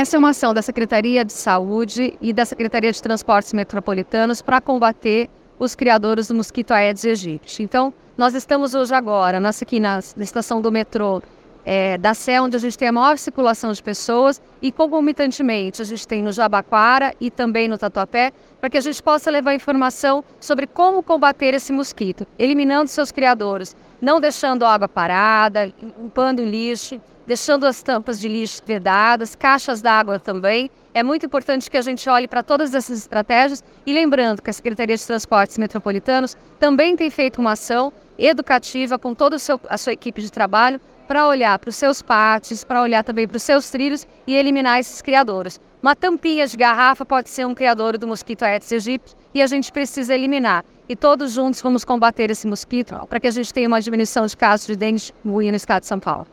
Essa é uma ação da Secretaria de Saúde e da Secretaria de Transportes Metropolitanos para combater os criadores do mosquito Aedes aegypti. Então, nós estamos hoje agora, nós aqui na, estação do metrô é, da Sé, onde a gente tem a maior circulação de pessoas, e concomitantemente a gente tem no Jabaquara e também no Tatuapé, para que a gente possa levar informação sobre como combater esse mosquito, eliminando seus criadores, não deixando água parada, limpando em lixo, deixando as tampas de lixo vedadas, caixas d'água também. É muito importante que a gente olhe para todas essas estratégias e lembrando que a Secretaria de Transportes Metropolitanos também tem feito uma ação educativa com toda a sua equipe de trabalho para olhar para os seus pátios, para olhar também para os seus trilhos e eliminar esses criadores. Uma tampinha de garrafa pode ser um criador do mosquito Aedes aegypti e a gente precisa eliminar. E todos juntos vamos combater esse mosquito para que a gente tenha uma diminuição de casos de dengue no estado de São Paulo.